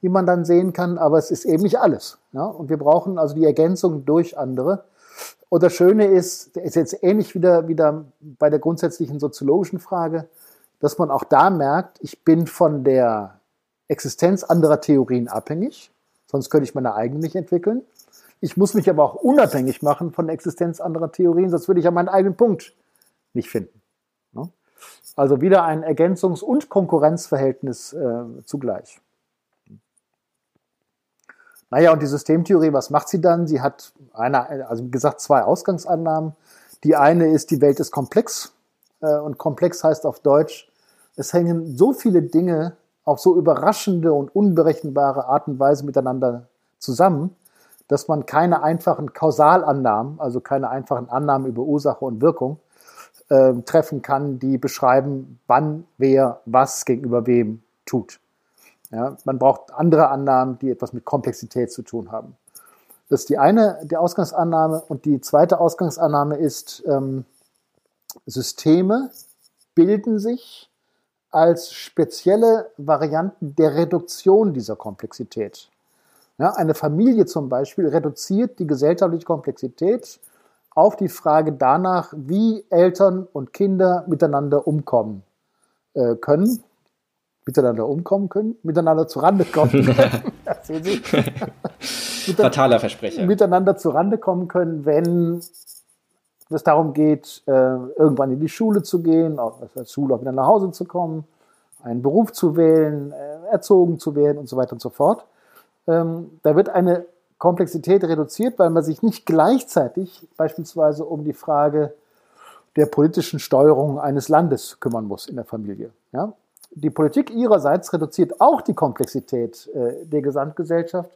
wie man dann sehen kann, aber es ist eben nicht alles. Ja, und wir brauchen also die Ergänzung durch andere. Und das Schöne ist, ist jetzt ähnlich wieder, wieder bei der grundsätzlichen soziologischen Frage, dass man auch da merkt, ich bin von der Existenz anderer Theorien abhängig, sonst könnte ich meine eigene nicht entwickeln. Ich muss mich aber auch unabhängig machen von der Existenz anderer Theorien, sonst würde ich ja meinen eigenen Punkt nicht finden. Also wieder ein Ergänzungs- und Konkurrenzverhältnis äh, zugleich. Naja, und die Systemtheorie, was macht sie dann? Sie hat eine, also wie gesagt, zwei Ausgangsannahmen. Die eine ist, die Welt ist komplex. Äh, und komplex heißt auf Deutsch, es hängen so viele Dinge auf so überraschende und unberechenbare Art und Weise miteinander zusammen, dass man keine einfachen Kausalannahmen, also keine einfachen Annahmen über Ursache und Wirkung äh, treffen kann, die beschreiben, wann wer was gegenüber wem tut. Ja, man braucht andere Annahmen, die etwas mit Komplexität zu tun haben. Das ist die eine, die Ausgangsannahme. Und die zweite Ausgangsannahme ist, ähm, Systeme bilden sich als spezielle Varianten der Reduktion dieser Komplexität. Ja, eine Familie zum Beispiel reduziert die gesellschaftliche Komplexität auf die Frage danach, wie Eltern und Kinder miteinander umkommen äh, können. Miteinander umkommen können, miteinander zurande kommen *laughs* können. *laughs* *laughs* Fataler Versprecher. Miteinander zurande kommen können, wenn es darum geht, äh, irgendwann in die Schule zu gehen, aus der Schule auch wieder nach Hause zu kommen, einen Beruf zu wählen, äh, erzogen zu werden und so weiter und so fort. Ähm, da wird eine Komplexität reduziert, weil man sich nicht gleichzeitig beispielsweise um die Frage der politischen Steuerung eines Landes kümmern muss in der Familie. Ja? Die Politik ihrerseits reduziert auch die Komplexität äh, der Gesamtgesellschaft,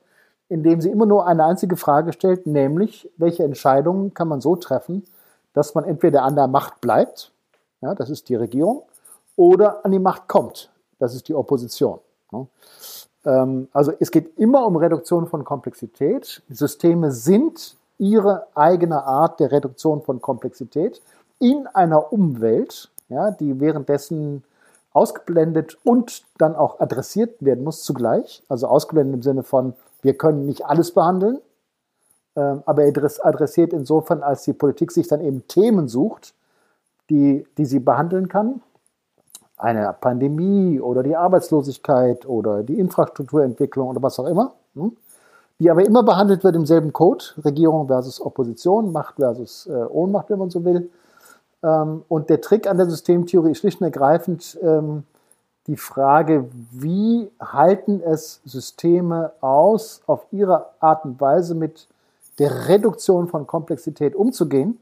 indem sie immer nur eine einzige Frage stellt, nämlich welche Entscheidungen kann man so treffen, dass man entweder an der Macht bleibt, ja, das ist die Regierung, oder an die Macht kommt, das ist die Opposition. Ja? Ähm, also es geht immer um Reduktion von Komplexität. Systeme sind ihre eigene Art der Reduktion von Komplexität in einer Umwelt, ja, die währenddessen ausgeblendet und dann auch adressiert werden muss zugleich. Also ausgeblendet im Sinne von, wir können nicht alles behandeln, ähm, aber adressiert insofern, als die Politik sich dann eben Themen sucht, die, die sie behandeln kann eine Pandemie oder die Arbeitslosigkeit oder die Infrastrukturentwicklung oder was auch immer, hm, die aber immer behandelt wird im selben Code, Regierung versus Opposition, Macht versus äh, Ohnmacht, wenn man so will. Ähm, und der Trick an der Systemtheorie ist schlicht und ergreifend ähm, die Frage, wie halten es Systeme aus, auf ihre Art und Weise mit der Reduktion von Komplexität umzugehen,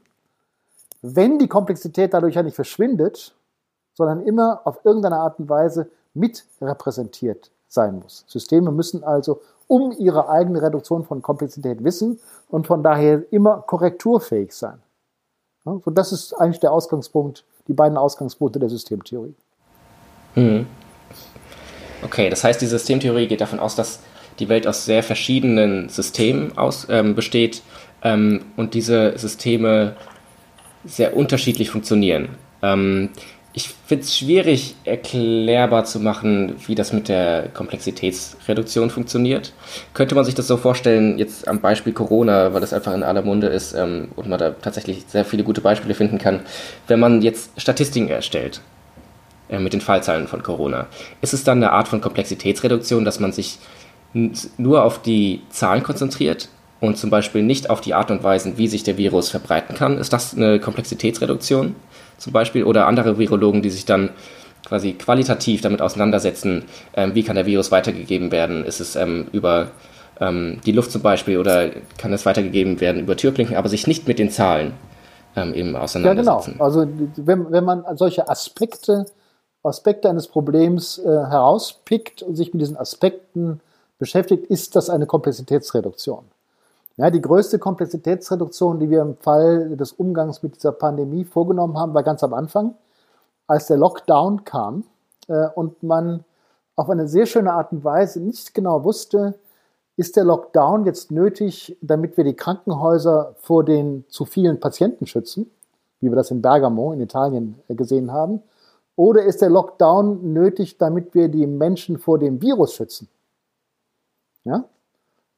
wenn die Komplexität dadurch ja nicht verschwindet, sondern immer auf irgendeine Art und Weise mit repräsentiert sein muss. Systeme müssen also um ihre eigene Reduktion von Komplexität wissen und von daher immer korrekturfähig sein. Ja, das ist eigentlich der Ausgangspunkt, die beiden Ausgangspunkte der Systemtheorie. Mhm. Okay, das heißt, die Systemtheorie geht davon aus, dass die Welt aus sehr verschiedenen Systemen aus, ähm, besteht ähm, und diese Systeme sehr unterschiedlich funktionieren. Ähm, ich finde es schwierig erklärbar zu machen, wie das mit der Komplexitätsreduktion funktioniert. Könnte man sich das so vorstellen, jetzt am Beispiel Corona, weil das einfach in aller Munde ist ähm, und man da tatsächlich sehr viele gute Beispiele finden kann, wenn man jetzt Statistiken erstellt äh, mit den Fallzahlen von Corona, ist es dann eine Art von Komplexitätsreduktion, dass man sich nur auf die Zahlen konzentriert und zum Beispiel nicht auf die Art und Weise, wie sich der Virus verbreiten kann? Ist das eine Komplexitätsreduktion? zum Beispiel oder andere Virologen, die sich dann quasi qualitativ damit auseinandersetzen, ähm, wie kann der Virus weitergegeben werden? Ist es ähm, über ähm, die Luft zum Beispiel oder kann es weitergegeben werden über Türklinken, aber sich nicht mit den Zahlen ähm, eben auseinandersetzen? Ja, genau. Also wenn, wenn man solche Aspekte, Aspekte eines Problems äh, herauspickt und sich mit diesen Aspekten beschäftigt, ist das eine Komplexitätsreduktion. Ja, die größte Komplexitätsreduktion, die wir im Fall des Umgangs mit dieser Pandemie vorgenommen haben, war ganz am Anfang, als der Lockdown kam äh, und man auf eine sehr schöne Art und Weise nicht genau wusste, ist der Lockdown jetzt nötig, damit wir die Krankenhäuser vor den zu vielen Patienten schützen, wie wir das in Bergamo in Italien äh, gesehen haben, oder ist der Lockdown nötig, damit wir die Menschen vor dem Virus schützen? Ja?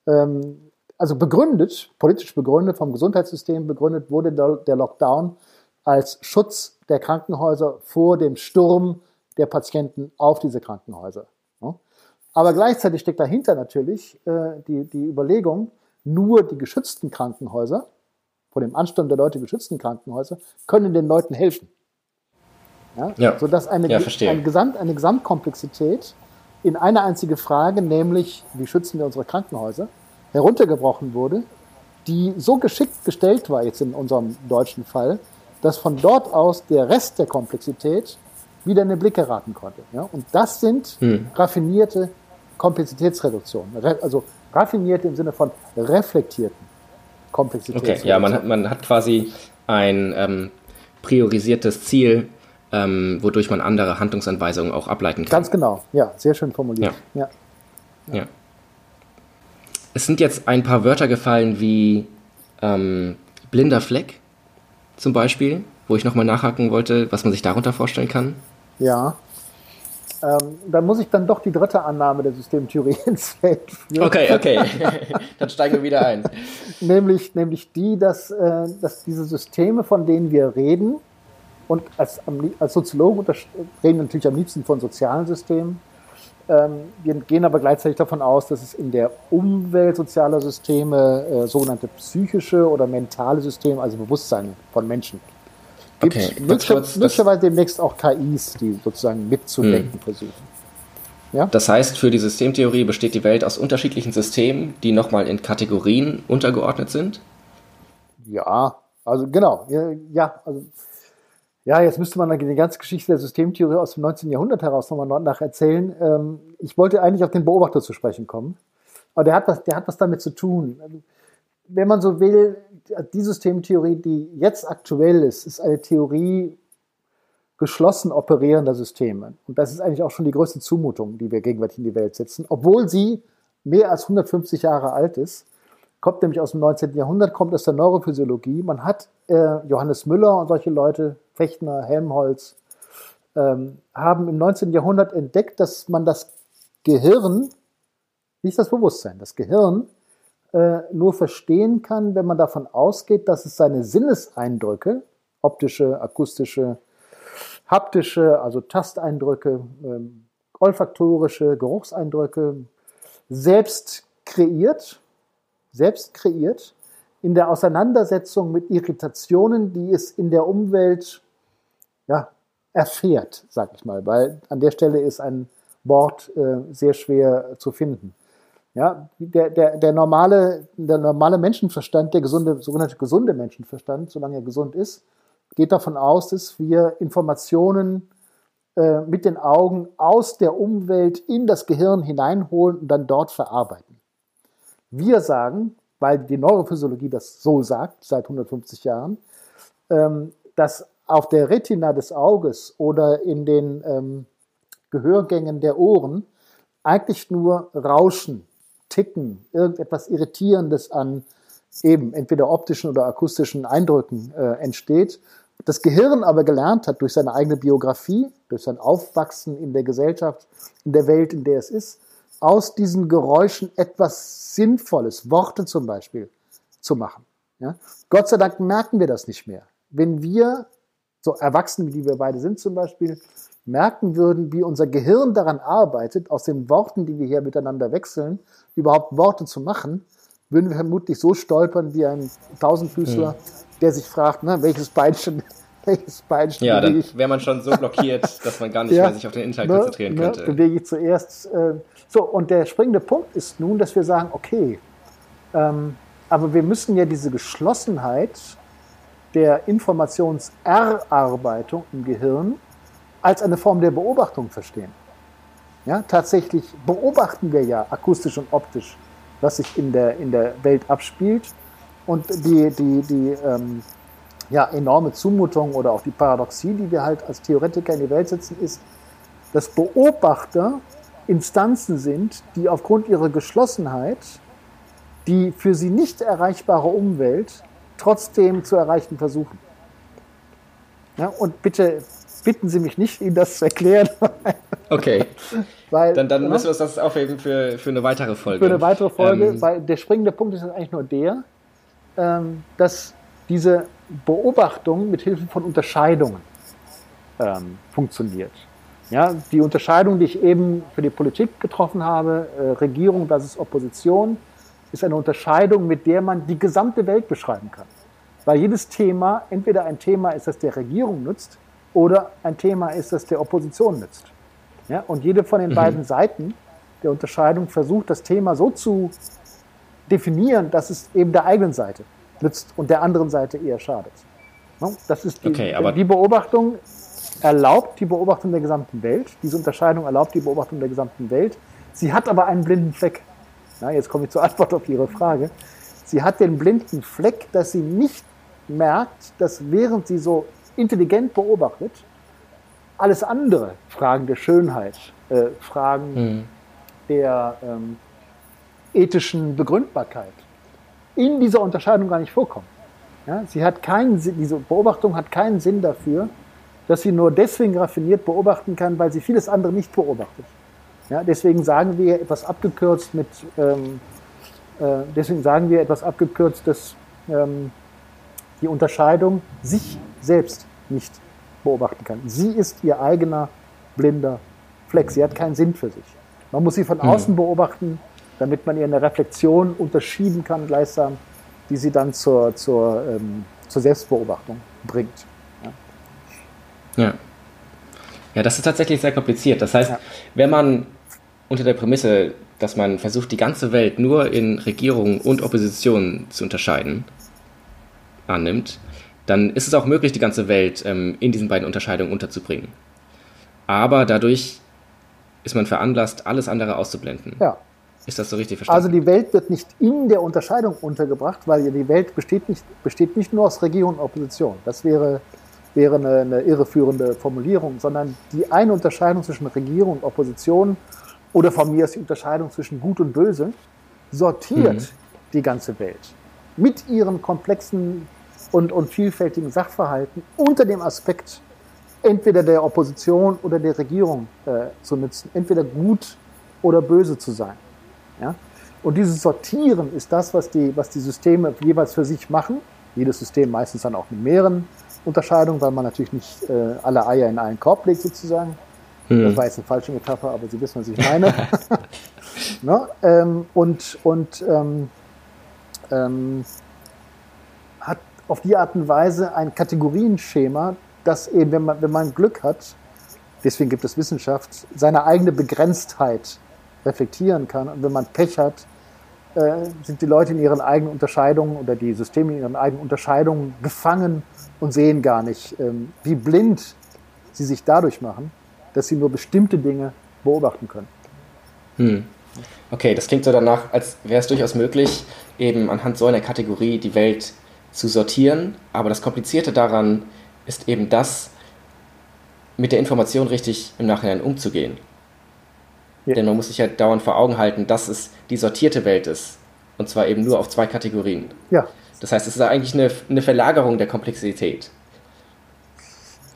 Ähm, also begründet, politisch begründet, vom Gesundheitssystem begründet wurde der Lockdown als Schutz der Krankenhäuser vor dem Sturm der Patienten auf diese Krankenhäuser. Aber gleichzeitig steckt dahinter natürlich äh, die, die Überlegung, nur die geschützten Krankenhäuser, vor dem Ansturm der Leute geschützten Krankenhäuser, können den Leuten helfen. Ja? ja. Sodass eine, ja, eine, Gesamt, eine Gesamtkomplexität in eine einzige Frage, nämlich wie schützen wir unsere Krankenhäuser, heruntergebrochen wurde, die so geschickt gestellt war, jetzt in unserem deutschen Fall, dass von dort aus der Rest der Komplexität wieder in den Blick geraten konnte. Ja? Und das sind hm. raffinierte Komplexitätsreduktionen. Also raffinierte im Sinne von reflektierten Komplexitätsreduktionen. Okay, ja, man hat, man hat quasi ein ähm, priorisiertes Ziel, ähm, wodurch man andere Handlungsanweisungen auch ableiten kann. Ganz genau, ja, sehr schön formuliert. ja. ja. ja. Es sind jetzt ein paar Wörter gefallen wie ähm, blinder Fleck zum Beispiel, wo ich nochmal nachhaken wollte, was man sich darunter vorstellen kann. Ja. Ähm, da muss ich dann doch die dritte Annahme der Systemtheorie *laughs* ins Feld führen. Okay, okay. *laughs* dann steigen wir wieder ein. nämlich, nämlich die, dass, äh, dass diese Systeme, von denen wir reden, und als, als Soziologen reden wir natürlich am liebsten von sozialen Systemen, wir gehen aber gleichzeitig davon aus, dass es in der Umwelt sozialer Systeme äh, sogenannte psychische oder mentale Systeme, also Bewusstsein von Menschen gibt. Okay, möglicherweise demnächst auch KIs, die sozusagen mitzudenken hm. versuchen. Ja? Das heißt, für die Systemtheorie besteht die Welt aus unterschiedlichen Systemen, die nochmal in Kategorien untergeordnet sind? Ja, also genau. Ja, also ja, jetzt müsste man die ganze Geschichte der Systemtheorie aus dem 19. Jahrhundert heraus nochmal nacherzählen. Ähm, ich wollte eigentlich auf den Beobachter zu sprechen kommen. Aber der hat was, der hat was damit zu tun. Wenn man so will, die Systemtheorie, die jetzt aktuell ist, ist eine Theorie geschlossen operierender Systeme. Und das ist eigentlich auch schon die größte Zumutung, die wir gegenwärtig in die Welt setzen, obwohl sie mehr als 150 Jahre alt ist kommt nämlich aus dem 19. Jahrhundert, kommt aus der Neurophysiologie. Man hat äh, Johannes Müller und solche Leute, Fechtner, Helmholtz, ähm, haben im 19. Jahrhundert entdeckt, dass man das Gehirn, nicht das Bewusstsein, das Gehirn äh, nur verstehen kann, wenn man davon ausgeht, dass es seine Sinneseindrücke, optische, akustische, haptische, also Tasteindrücke, ähm, olfaktorische, Geruchseindrücke, selbst kreiert selbst kreiert, in der Auseinandersetzung mit Irritationen, die es in der Umwelt ja, erfährt, sag ich mal, weil an der Stelle ist ein Wort äh, sehr schwer zu finden. Ja, der, der, der, normale, der normale Menschenverstand, der gesunde, sogenannte gesunde Menschenverstand, solange er gesund ist, geht davon aus, dass wir Informationen äh, mit den Augen aus der Umwelt in das Gehirn hineinholen und dann dort verarbeiten. Wir sagen, weil die Neurophysiologie das so sagt, seit 150 Jahren, ähm, dass auf der Retina des Auges oder in den ähm, Gehörgängen der Ohren eigentlich nur Rauschen Ticken, irgendetwas Irritierendes an eben entweder optischen oder akustischen Eindrücken äh, entsteht. Das Gehirn aber gelernt hat durch seine eigene Biografie, durch sein Aufwachsen in der Gesellschaft, in der Welt, in der es ist, aus diesen Geräuschen etwas Sinnvolles, Worte zum Beispiel, zu machen. Ja? Gott sei Dank merken wir das nicht mehr. Wenn wir, so erwachsen wie wir beide sind zum Beispiel, merken würden, wie unser Gehirn daran arbeitet, aus den Worten, die wir hier miteinander wechseln, überhaupt Worte zu machen, würden wir vermutlich so stolpern wie ein Tausendfüßler, hm. der sich fragt, na, welches Beinchen, *laughs* welches Beinchen Ja, dann wäre man schon so blockiert, *laughs* dass man gar nicht ja, mehr sich auf den Inhalt ne, konzentrieren ne, könnte. Bewege ich zuerst. Äh, so, und der springende Punkt ist nun, dass wir sagen, okay, ähm, aber wir müssen ja diese Geschlossenheit der Informationserarbeitung im Gehirn als eine Form der Beobachtung verstehen. Ja, tatsächlich beobachten wir ja akustisch und optisch, was sich in der, in der Welt abspielt. Und die, die, die ähm, ja, enorme Zumutung oder auch die Paradoxie, die wir halt als Theoretiker in die Welt setzen, ist, dass Beobachter Instanzen sind, die aufgrund ihrer Geschlossenheit die für sie nicht erreichbare Umwelt trotzdem zu erreichen versuchen. Ja, und bitte bitten Sie mich nicht, Ihnen das zu erklären. *laughs* Okay. weil, dann, dann müssen wir uns das aufheben für, für eine weitere Folge. Für eine weitere Folge, ähm, weil der springende Punkt ist eigentlich nur der, ähm, dass diese Beobachtung mit Hilfe von Unterscheidungen ähm, funktioniert. Ja, die Unterscheidung, die ich eben für die Politik getroffen habe, äh, Regierung versus Opposition, ist eine Unterscheidung, mit der man die gesamte Welt beschreiben kann. Weil jedes Thema entweder ein Thema ist, das der Regierung nützt, oder ein Thema ist, das der Opposition nützt. Ja, und jede von den mhm. beiden Seiten der Unterscheidung versucht, das Thema so zu definieren, dass es eben der eigenen Seite nützt und der anderen Seite eher schadet. Das ist die, okay, die Beobachtung erlaubt die Beobachtung der gesamten Welt. Diese Unterscheidung erlaubt die Beobachtung der gesamten Welt. Sie hat aber einen blinden Fleck. Na, jetzt komme ich zur Antwort auf Ihre Frage. Sie hat den blinden Fleck, dass sie nicht merkt, dass während sie so intelligent beobachtet, alles andere, Fragen der Schönheit, äh, Fragen mhm. der ähm, ethischen Begründbarkeit, in dieser Unterscheidung gar nicht vorkommen. Ja, sie hat keinen, diese Beobachtung hat keinen Sinn dafür, dass sie nur deswegen raffiniert beobachten kann, weil sie vieles andere nicht beobachtet. Ja, deswegen sagen wir etwas abgekürzt mit, ähm, äh, deswegen sagen wir etwas abgekürzt, dass ähm, die Unterscheidung sich selbst nicht beobachten kann. Sie ist ihr eigener blinder Fleck. Sie hat keinen Sinn für sich. Man muss sie von hm. außen beobachten, damit man ihr eine Reflexion unterschieben kann, gleichsam, die sie dann zur, zur, ähm, zur Selbstbeobachtung bringt. Ja. ja. Ja, das ist tatsächlich sehr kompliziert. Das heißt, ja. wenn man unter der Prämisse, dass man versucht, die ganze Welt nur in Regierung und Opposition zu unterscheiden, annimmt, dann ist es auch möglich, die ganze Welt ähm, in diesen beiden Unterscheidungen unterzubringen. Aber dadurch ist man veranlasst, alles andere auszublenden. Ja. Ist das so richtig verstanden? Also die Welt wird nicht in der Unterscheidung untergebracht, weil die Welt besteht nicht, besteht nicht nur aus Regierung und Opposition. Das wäre, wäre eine, eine irreführende Formulierung, sondern die eine Unterscheidung zwischen Regierung und Opposition oder von mir ist die Unterscheidung zwischen Gut und Böse, sortiert mhm. die ganze Welt mit ihren komplexen und, und vielfältigen Sachverhalten unter dem Aspekt entweder der Opposition oder der Regierung äh, zu nützen, entweder gut oder böse zu sein. Ja? Und dieses Sortieren ist das, was die, was die Systeme jeweils für sich machen. Jedes System meistens dann auch mit mehreren Unterscheidungen, weil man natürlich nicht äh, alle Eier in einen Korb legt sozusagen. Hm. Das war jetzt eine falsche Metapher, aber Sie wissen, was ich meine. *laughs* *laughs* ne? ähm, und und ähm, ähm, hat auf die Art und Weise ein Kategorienschema, das eben, wenn man, wenn man Glück hat, deswegen gibt es Wissenschaft, seine eigene Begrenztheit reflektieren kann. Und wenn man Pech hat, äh, sind die Leute in ihren eigenen Unterscheidungen oder die Systeme in ihren eigenen Unterscheidungen gefangen und sehen gar nicht, ähm, wie blind sie sich dadurch machen dass sie nur bestimmte Dinge beobachten können. Hm. Okay, das klingt so danach, als wäre es durchaus möglich, eben anhand so einer Kategorie die Welt zu sortieren. Aber das Komplizierte daran ist eben das, mit der Information richtig im Nachhinein umzugehen. Ja. Denn man muss sich ja dauernd vor Augen halten, dass es die sortierte Welt ist. Und zwar eben nur auf zwei Kategorien. Ja. Das heißt, es ist eigentlich eine, eine Verlagerung der Komplexität.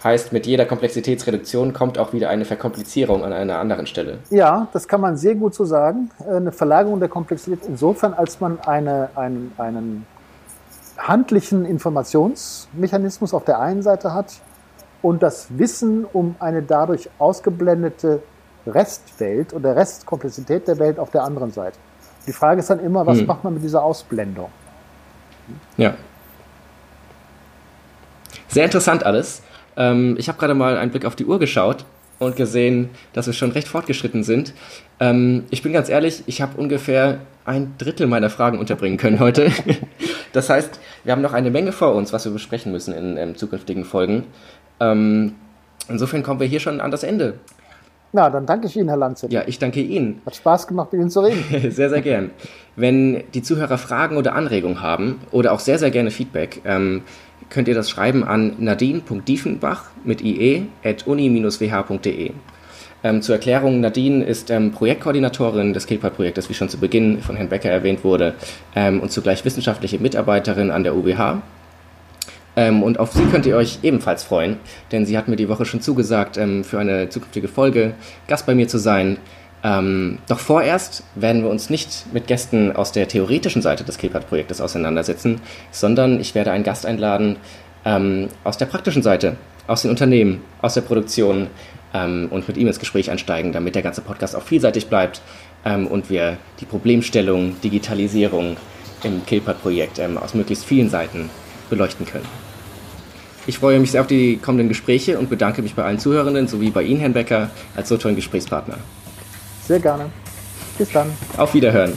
Heißt, mit jeder Komplexitätsreduktion kommt auch wieder eine Verkomplizierung an einer anderen Stelle. Ja, das kann man sehr gut so sagen. Eine Verlagerung der Komplexität insofern, als man eine, einen, einen handlichen Informationsmechanismus auf der einen Seite hat und das Wissen um eine dadurch ausgeblendete Restwelt oder Restkomplexität der Welt auf der anderen Seite. Die Frage ist dann immer, was hm. macht man mit dieser Ausblendung? Ja. Sehr interessant alles. Ähm, ich habe gerade mal einen Blick auf die Uhr geschaut und gesehen, dass wir schon recht fortgeschritten sind. Ähm, ich bin ganz ehrlich, ich habe ungefähr ein Drittel meiner Fragen unterbringen können heute. *laughs* das heißt, wir haben noch eine Menge vor uns, was wir besprechen müssen in, in zukünftigen Folgen. Ähm, insofern kommen wir hier schon an das Ende. Na, dann danke ich Ihnen, Herr Lanze. Ja, ich danke Ihnen. Hat Spaß gemacht, mit Ihnen zu reden. *laughs* sehr, sehr gern. Wenn die Zuhörer Fragen oder Anregungen haben oder auch sehr, sehr gerne Feedback, ähm, könnt ihr das schreiben an nadine.diefenbach mit ie at uni-wh.de. Ähm, zur Erklärung, Nadine ist ähm, Projektkoordinatorin des Kilpert-Projektes, wie schon zu Beginn von Herrn Becker erwähnt wurde, ähm, und zugleich wissenschaftliche Mitarbeiterin an der UBH. Ähm, und auf sie könnt ihr euch ebenfalls freuen, denn sie hat mir die Woche schon zugesagt, ähm, für eine zukünftige Folge Gast bei mir zu sein. Ähm, doch vorerst werden wir uns nicht mit Gästen aus der theoretischen Seite des Kilpat-Projektes auseinandersetzen, sondern ich werde einen Gast einladen ähm, aus der praktischen Seite, aus den Unternehmen, aus der Produktion ähm, und mit ihm ins Gespräch einsteigen, damit der ganze Podcast auch vielseitig bleibt ähm, und wir die Problemstellung Digitalisierung im Kilpat-Projekt aus möglichst vielen Seiten beleuchten können. Ich freue mich sehr auf die kommenden Gespräche und bedanke mich bei allen Zuhörenden sowie bei Ihnen, Herrn Becker, als so tollen Gesprächspartner. Sehr gerne. Bis dann. Auf Wiederhören.